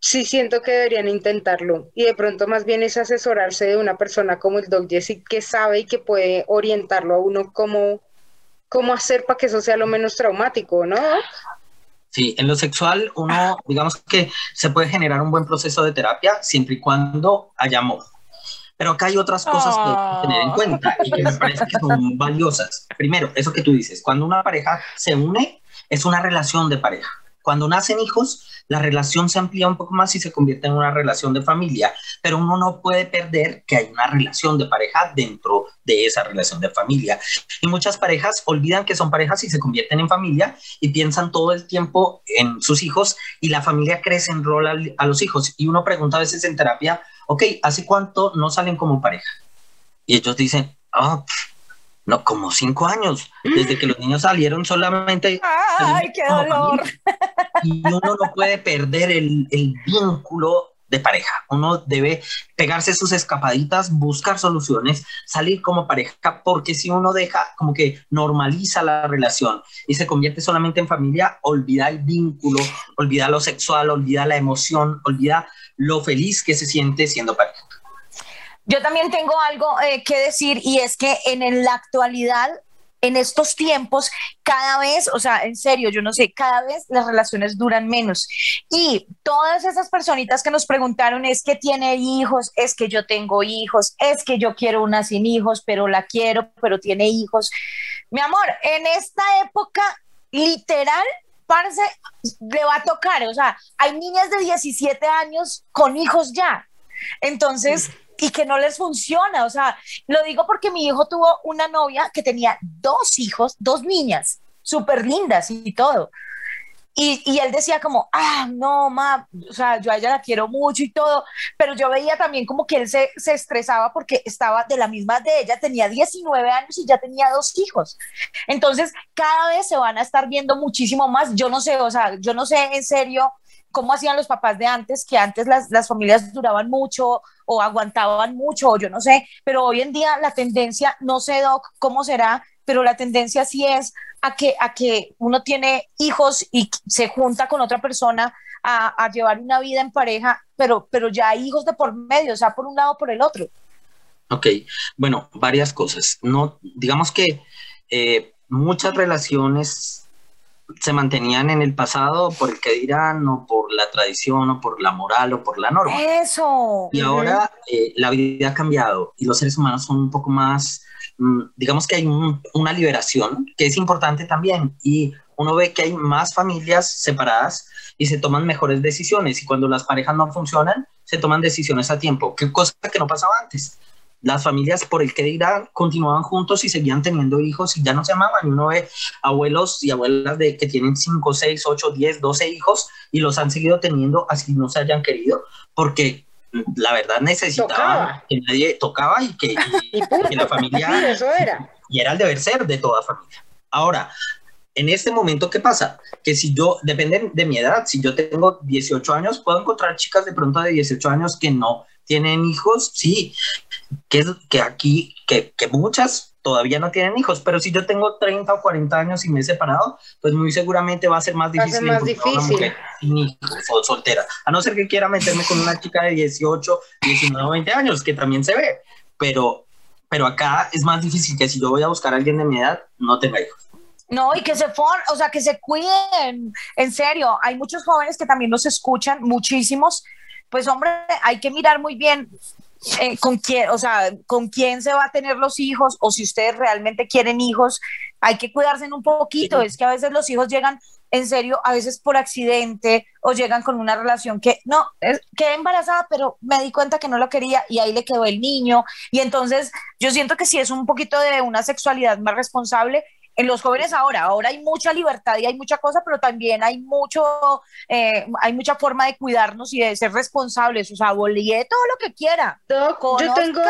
sí siento que deberían intentarlo. Y de pronto más bien es asesorarse de una persona como el Doc Jesse, que sabe y que puede orientarlo a uno cómo, cómo hacer para que eso sea lo menos traumático, ¿no? Sí, en lo sexual uno, digamos que se puede generar un buen proceso de terapia siempre y cuando haya amor. Pero acá hay otras cosas que hay que tener en cuenta y que me parece que son valiosas. Primero, eso que tú dices, cuando una pareja se une, es una relación de pareja. Cuando nacen hijos, la relación se amplía un poco más y se convierte en una relación de familia, pero uno no puede perder que hay una relación de pareja dentro de esa relación de familia. Y muchas parejas olvidan que son parejas y se convierten en familia y piensan todo el tiempo en sus hijos y la familia crece en rol a los hijos. Y uno pregunta a veces en terapia, ok, ¿hace cuánto no salen como pareja? Y ellos dicen, ah, pf, no, como cinco años, desde que los niños salieron solamente. Ay, qué dolor. Y uno no puede perder el, el vínculo de pareja. Uno debe pegarse sus escapaditas, buscar soluciones, salir como pareja, porque si uno deja como que normaliza la relación y se convierte solamente en familia, olvida el vínculo, olvida lo sexual, olvida la emoción, olvida lo feliz que se siente siendo pareja. Yo también tengo algo eh, que decir y es que en, en la actualidad, en estos tiempos, cada vez, o sea, en serio, yo no sé, cada vez las relaciones duran menos. Y todas esas personitas que nos preguntaron es que tiene hijos, es que yo tengo hijos, es que yo quiero una sin hijos, pero la quiero, pero tiene hijos. Mi amor, en esta época, literal, parce, le va a tocar, o sea, hay niñas de 17 años con hijos ya. Entonces, y que no les funciona. O sea, lo digo porque mi hijo tuvo una novia que tenía dos hijos, dos niñas, súper lindas y todo. Y, y, él decía como, ah, no, ma, o sea, yo a ella la quiero mucho y todo, pero yo veía también como que él se, se estresaba porque estaba de la misma de ella, tenía 19 años y ya tenía dos hijos. Entonces, cada vez se van a estar viendo muchísimo más. Yo no sé, o sea, yo no sé en serio cómo hacían los papás de antes, que antes las, las, familias duraban mucho o aguantaban mucho, o yo no sé, pero hoy en día la tendencia, no sé, Doc, cómo será, pero la tendencia sí es a que, a que uno tiene hijos y se junta con otra persona a, a llevar una vida en pareja, pero, pero ya hay hijos de por medio, o sea, por un lado o por el otro. Ok, bueno, varias cosas. No, digamos que eh, muchas relaciones se mantenían en el pasado por el que dirán, o por la tradición, o por la moral, o por la norma. Eso. Y ahora eh, la vida ha cambiado y los seres humanos son un poco más, mm, digamos que hay un- una liberación que es importante también y uno ve que hay más familias separadas y se toman mejores decisiones y cuando las parejas no funcionan, se toman decisiones a tiempo, que cosa que no pasaba antes. Las familias, por el que dirán, continuaban juntos y seguían teniendo hijos y ya no se amaban. Y uno ve abuelos y abuelas de que tienen 5, 6, 8, 10, 12 hijos y los han seguido teniendo así no se hayan querido, porque mm, la verdad necesitaban Tocaba. que nadie tocaba y que, *laughs* y- Y punto. que la Sí, familia eso era. y era el deber ser de toda familia. Ahora, en este momento, ¿qué pasa? Que si yo, depende de mi edad, si yo tengo 18 años, puedo encontrar chicas de pronto de 18 años que no tienen hijos, sí, que, aquí, que, que muchas todavía no tienen hijos, pero si yo tengo 30 o 40 años y me he separado, pues muy seguramente va a ser más difícil más encontrar una difícil. mujer sin hijos o soltera, a no ser que quiera meterme con una chica de 18, 19 o 20 años, que también se ve, pero, pero acá es más difícil que si yo voy a buscar a alguien de mi edad, no tenga hijos. No, y que se for, o sea, que se cuiden. En serio, hay muchos jóvenes que también nos escuchan, muchísimos. Pues hombre, hay que mirar muy bien eh, con quién, o sea, con quién se va a tener los hijos o si ustedes realmente quieren hijos, hay que cuidarse en un poquito. Es que a veces los hijos llegan en serio, a veces por accidente o llegan con una relación que no, es- quedé embarazada, pero me di cuenta que no lo quería y ahí le quedó el niño. Y entonces yo siento que sí es un poquito de una sexualidad más responsable en los jóvenes ahora. Ahora hay mucha libertad y hay mucha cosa, pero también hay mucho, eh, hay mucha forma de cuidarnos y de ser responsables. O sea, bolie todo lo que quiera, Doc, yo tengo,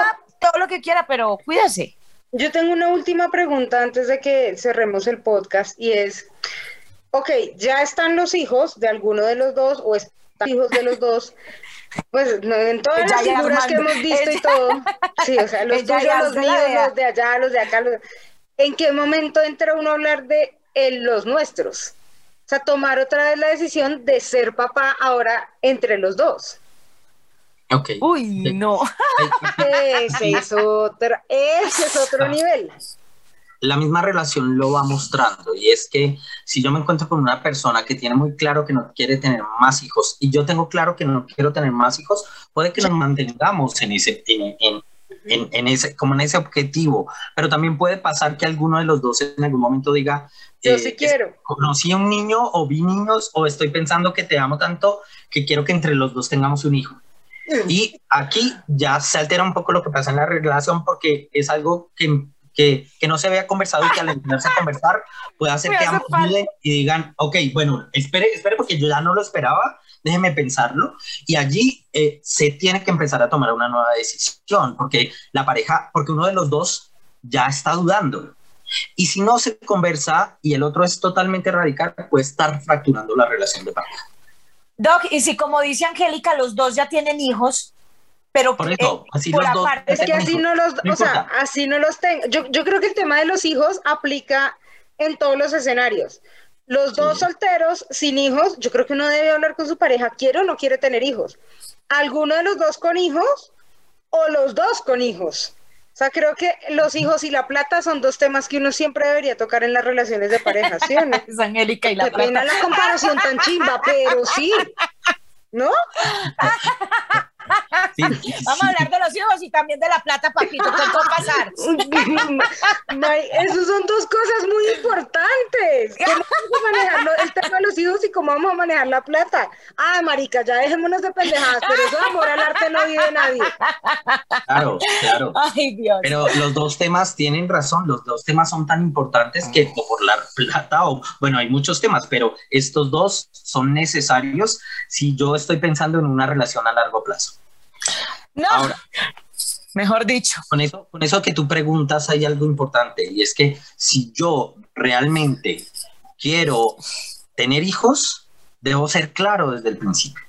todo lo que quiera, pero cuídese. yo tengo una última pregunta antes de que cerremos el podcast y es, ok, ya están los hijos de alguno de los dos o están hijos de los dos. *laughs* Pues no, en todas las figuras que hemos visto y *laughs* todo. Sí, o sea, los tuyos, los míos, los de allá, los de acá. los- ¿En qué momento entra uno a hablar de el- los nuestros? O sea, tomar otra vez la decisión de ser papá ahora entre los dos. Ok. Uy, no. Ese es otro, ese es otro nivel. La misma relación lo va mostrando y es que si yo me encuentro con una persona que tiene muy claro que no quiere tener más hijos y yo tengo claro que no quiero tener más hijos, puede que nos mantengamos en ese, en, en- en- en ese, como en ese objetivo, pero también puede pasar que alguno de los dos en algún momento diga, Yo eh, sí quiero. conocí a un niño o vi niños o estoy pensando que te amo tanto que quiero que entre los dos tengamos un hijo. Y aquí ya se altera un poco lo que pasa en la relación porque es algo que, que, que no se había conversado y que al empezarse a conversar puede hacer *laughs* que ambos y digan, ok, bueno, espere, espere porque yo ya no lo esperaba, déjeme pensarlo. Y allí eh, se tiene que empezar a tomar una nueva decisión porque la pareja, porque uno de los dos ya está dudando. Y si no se conversa y el otro es totalmente radical, puede estar fracturando la relación de pareja. Doc, y si como dice Angélica, los dos ya tienen hijos, pero Por que, eso, eh, así por los dos. aparte- Es que así no los, No o sea, importa. así no los tengo. Yo, yo creo que el tema de los hijos aplica en todos los escenarios. Los dos Sí. solteros sin hijos, yo creo que uno debe hablar con su pareja, quiere o no quiere tener hijos. ¿Alguno de los dos con hijos o los dos con hijos? O sea, creo que los hijos y la plata son dos temas que uno siempre debería tocar en las relaciones de pareja, ¿sí o no? *laughs* es Angélica y la pena plata. la comparación tan chimba, pero sí. ¿No? *laughs* Sí, Vamos a hablar de los hijos y también de la plata, papito, ¿qué va a pasar? *laughs* May, esos son dos cosas muy importantes. ¿Cómo vamos a manejar el tema de los hijos y cómo vamos a manejar la plata? Ah, marica, ya dejémonos de pendejadas, pero eso de amor al arte no vive nadie. Claro, claro. Ay, Dios. Pero los dos temas tienen razón, los dos temas son tan importantes que por la plata o, bueno, hay muchos temas, pero estos dos son necesarios si yo estoy pensando en una relación a largo plazo. No, Ahora, mejor dicho. con eso, con eso que tú preguntas hay algo importante y es que si yo realmente quiero tener hijos, debo ser claro desde el principio.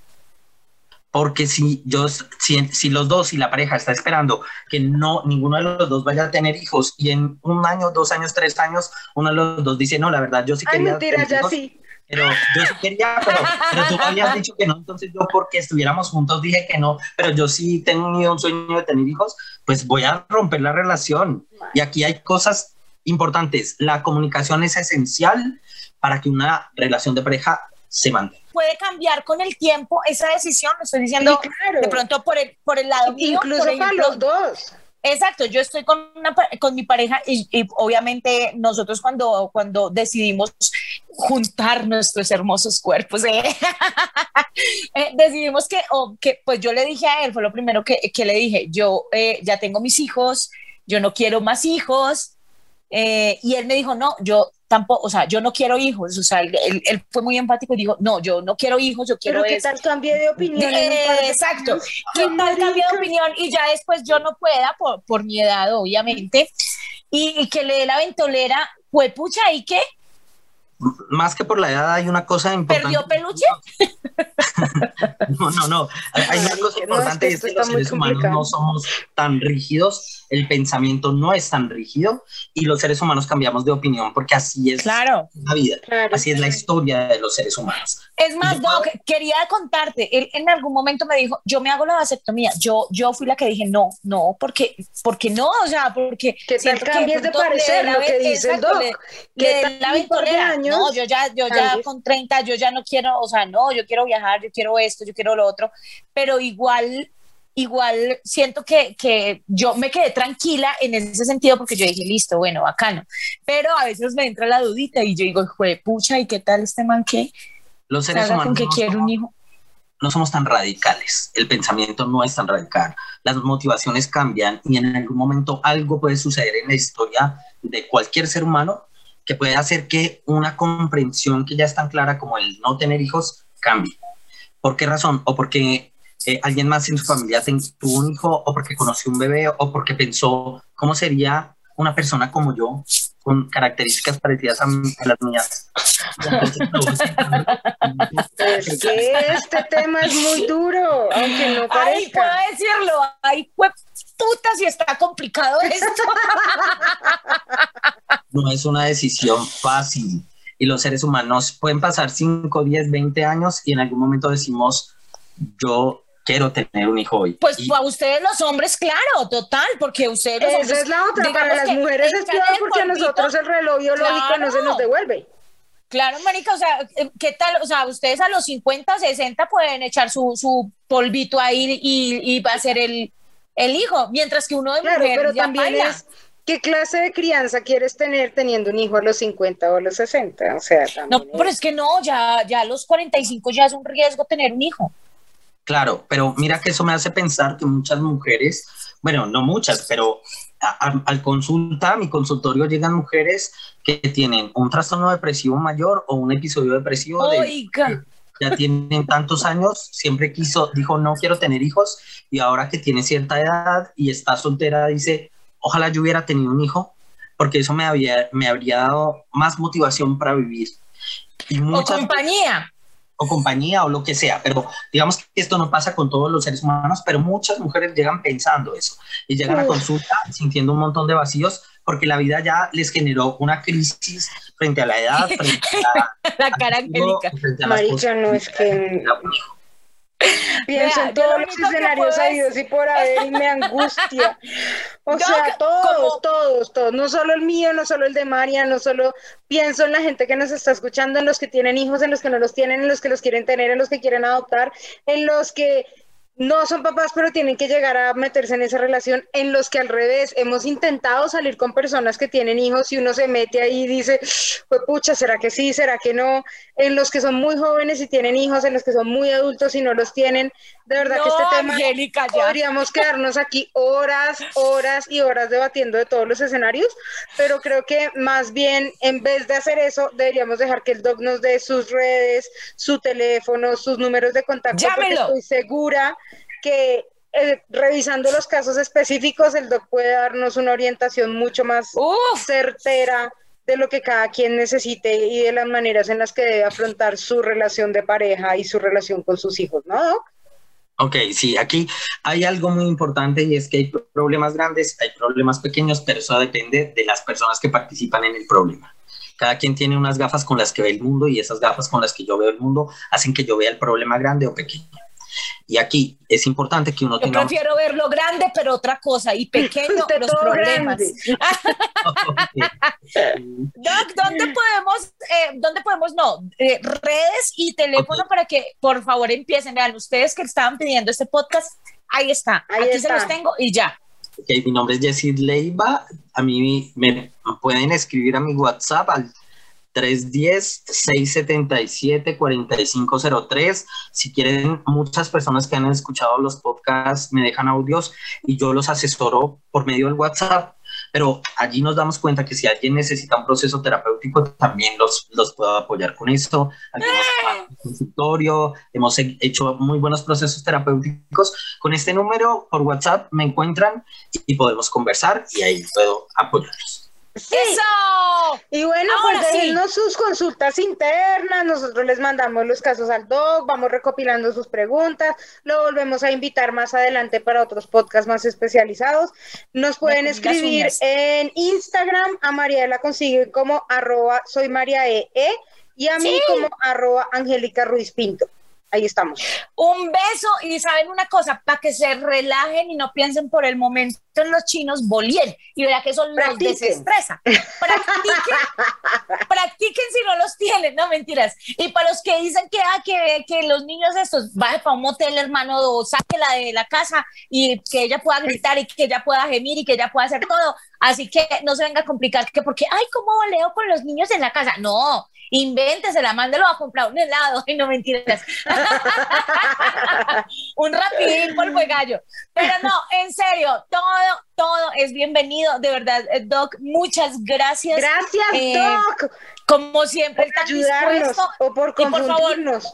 porque si yo, si, si, los dos, si la pareja está esperando que no, ninguno de los dos vaya a tener hijos y en un año, dos años, tres años, uno de los dos dice, no, la verdad, yo sí Ay, quería. mentira, ya hijos, sí. Pero yo sí quería, pero, pero tú habías *laughs* dicho que no, entonces yo porque estuviéramos juntos dije que no, pero yo sí tengo un sueño de tener hijos, pues voy a romper la relación. Y aquí hay cosas importantes. La comunicación es esencial para que una relación de pareja se mantenga. Puede cambiar con el tiempo esa decisión, lo estoy diciendo Sí, claro. de pronto por el, por el lado mío, Incluso por para ejemplo, los dos. Exacto, yo estoy con, una, con mi pareja y, obviamente nosotros cuando, cuando decidimos juntar nuestros hermosos cuerpos, ¿eh? *laughs* Eh, decidimos que, o que, pues yo le dije a él, fue lo primero que, que le dije, yo eh, ya tengo mis hijos, yo no quiero más hijos, y él me dijo, no, yo tampoco, o sea, yo no quiero hijos, o sea, él, él- él fue muy empático y dijo, no, yo no quiero hijos, yo quiero Pero qué es tal cambié de opinión. de exacto. ¿Qué tal cambio de opinión? Y ya después yo no pueda, por, por mi edad, obviamente, y, y que le dé la ventolera, pues pucha, ¿y qué? Más que por la edad hay una cosa importante. ¿Perdió peluche? *laughs* No, no, no. Hay una cosa importante es es que que esto los humanos no somos tan rígidos, el pensamiento no es tan rígido y los seres humanos cambiamos de opinión porque así es Claro. la vida, Claro. así es la historia de los seres humanos. Es más, Yo- Doc, quería contarte, él en algún momento me dijo, yo me hago la vasectomía, yo, yo fui la que dije, no, no, porque, porque no, o sea, porque... ¿Qué tal siento que cambies de parecer lo que dice el doc? le- ¿Qué le la ventolera. años No, yo ya, yo ya con 30, yo ya no quiero, o sea, no, yo quiero viajar, yo quiero esto, yo quiero lo otro, pero igual, igual siento que, que yo me quedé tranquila en ese sentido porque yo dije, listo, bueno, bacano, pero a veces me entra la dudita y yo digo, jue pucha, ¿y qué tal este man que Los seres salga con humanos que no quiere un hijo? no somos tan radicales, el pensamiento no es tan radical, las motivaciones cambian y en algún momento algo puede suceder en la historia de cualquier ser humano que puede hacer que una comprensión que ya es tan clara como el no tener hijos cambie. ¿Por qué razón? O porque eh, alguien más en su familia tuvo un hijo, o porque conoció un bebé, o porque pensó cómo sería una persona como yo, con características parecidas a, a las mías. Entonces, no, Es que este tema es muy duro, aunque no Ay, puedo parezca. decirlo, ay, pues puta, si está complicado esto. *laughs* no es una decisión fácil y los seres humanos pueden pasar 5, 10, 20 años y en algún momento decimos, yo quiero tener un hijo hoy. Pues Y para ustedes los hombres, claro, total, porque ustedes los hombres... Esa es la otra, para las mujeres es peor porque a nosotros el reloj biológico no se Claro. nos devuelve. Claro, marica, o sea, eh, ¿qué tal? O sea, ustedes a los 50, 60 pueden echar su, su polvito ahí y, y va a ser el, el hijo, mientras que uno de Claro, mujer pero ya también baila. es qué clase de crianza quieres tener teniendo un hijo a los 50 o a los 60. O sea, No, también pero es- es que no, ya, ya a los 45 ya es un riesgo tener un hijo. Claro, pero mira que eso me hace pensar que muchas mujeres, bueno, no muchas, pero a- a- al consulta, a mi consultorio llegan mujeres que tienen un trastorno depresivo mayor o un episodio depresivo de ya tienen tantos años, siempre quiso, dijo, no quiero tener hijos, y ahora que tiene cierta edad y está soltera, dice, ojalá yo hubiera tenido un hijo, porque eso me, había, me habría dado más motivación para vivir. Y o muchas, compañía. O compañía o lo que sea, pero digamos que esto no pasa con todos los seres humanos, pero muchas mujeres llegan pensando eso y llegan a consulta sintiendo un montón de vacíos porque la vida ya les generó una crisis frente a la edad, frente a, *laughs* La cara angélica. Marica, no es que. Pienso *laughs* Vea, en lo todos los escenarios habidos y por haber y me angustia. O *laughs* Yo sea, todos, como- todos, todos, no solo el mío, no solo el de María, no solo pienso en la gente que nos está escuchando, en los que tienen hijos, en los que no los tienen, en los que los quieren tener, en los que quieren adoptar, en los que no son papás, pero tienen que llegar a meterse en esa relación, en los que al revés hemos intentado salir con personas que tienen hijos y uno se mete ahí y dice, pues pucha, ¿será que sí? ¿Será que no? En los que son muy jóvenes y tienen hijos, en los que son muy adultos y no los tienen. De verdad que este tema Angélica, ya. podríamos quedarnos aquí horas, horas y horas debatiendo de todos los escenarios, pero creo que más bien en vez de hacer eso, deberíamos dejar que el doc nos dé sus redes, su teléfono, sus números de contacto, porque Llámelo. estoy segura que eh, revisando los casos específicos, el doc puede darnos una orientación mucho más Uf, certera de lo que cada quien necesite y de las maneras en las que debe afrontar su relación de pareja y su relación con sus hijos, ¿no, doc? Ok, sí, aquí hay algo muy importante y es que hay problemas grandes, hay problemas pequeños, pero eso depende de las personas que participan en el problema. Cada quien tiene unas gafas con las que ve el mundo y esas gafas con las que yo veo el mundo hacen que yo vea el problema grande o pequeño. Y aquí es importante que uno Yo tenga... prefiero verlo grande, pero otra cosa, y *laughs* pequeño Usted los todo problemas. *laughs* *laughs* Doc, ¿dónde podemos, eh, dónde podemos, no, eh, redes y teléfono Ok. para que por favor empiecen? Vean, ustedes que estaban pidiendo este podcast, ahí está, Ahí aquí está. se los tengo y ya. Ok, mi nombre es Jessy Leiva. A mí me pueden escribir a mi WhatsApp al 310-677-4503. Si quieren, muchas personas que han escuchado los podcasts me dejan audios y yo los asesoro por medio del WhatsApp. Pero allí nos damos cuenta que si alguien necesita un proceso terapéutico, también los, los puedo apoyar con esto. Aquí hemos trabajado en consultorio, hemos he- hecho muy buenos procesos terapéuticos. Con este número por WhatsApp me encuentran y podemos conversar y ahí puedo apoyarlos. Sí. ¡Eso! Y bueno, Ahora pues sí. déjennos sus consultas internas, nosotros les mandamos los casos al doc, vamos recopilando sus preguntas, lo volvemos a invitar más adelante para otros podcasts más especializados. Nos pueden escribir en Instagram, a María la consiguen como arroba soy María E, E, y a mí Sí. como arroba Angélica Ruiz Pinto. Ahí estamos. Un beso y saben una cosa, para que se relajen y no piensen por el momento en los chinos, bolien, y verá que eso los desestresa. Practiquen, *laughs* practiquen si no los tienen, no mentiras. Y para los que dicen que, ah, que, que los niños estos, vaya para un motel, hermano, o sáquela de la casa y que ella pueda gritar y que ella pueda gemir y que ella pueda hacer todo. Así que no se venga a complicar que porque, ay, ¿cómo voleo con los niños en la casa? No, invéntesela, mándelo a comprar un helado. Ay, no mentiras. *laughs* un rapidín polvo de gallo. Pero no, en serio, todo, todo es bienvenido. De verdad, eh, Doc, muchas gracias. Gracias, Eh, Doc, Como siempre, por ayudarnos dispuesto. o por y por favor, confundirnos.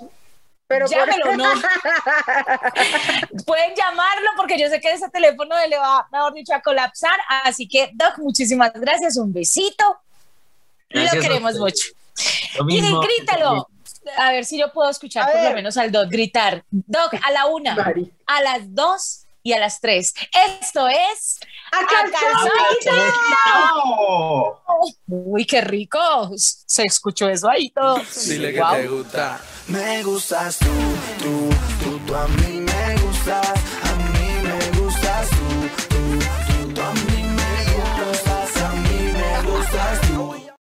Pero por- Llámelo, ¿no? *laughs* Pueden llamarlo porque yo sé que ese teléfono le va, mejor dicho, a colapsar. Así que, Doc, muchísimas gracias. Un besito. Gracias lo queremos mucho. Mismo. grítalo. A ver si yo puedo escuchar A por lo menos al Doc gritar. Doc, a la una, Mari. a las dos y a las tres. Esto es. ¡A calzón. Uy, qué rico. Se escuchó eso ahí todo. Dile que te gusta. Me gustas tú, tú, tú, tú a mí.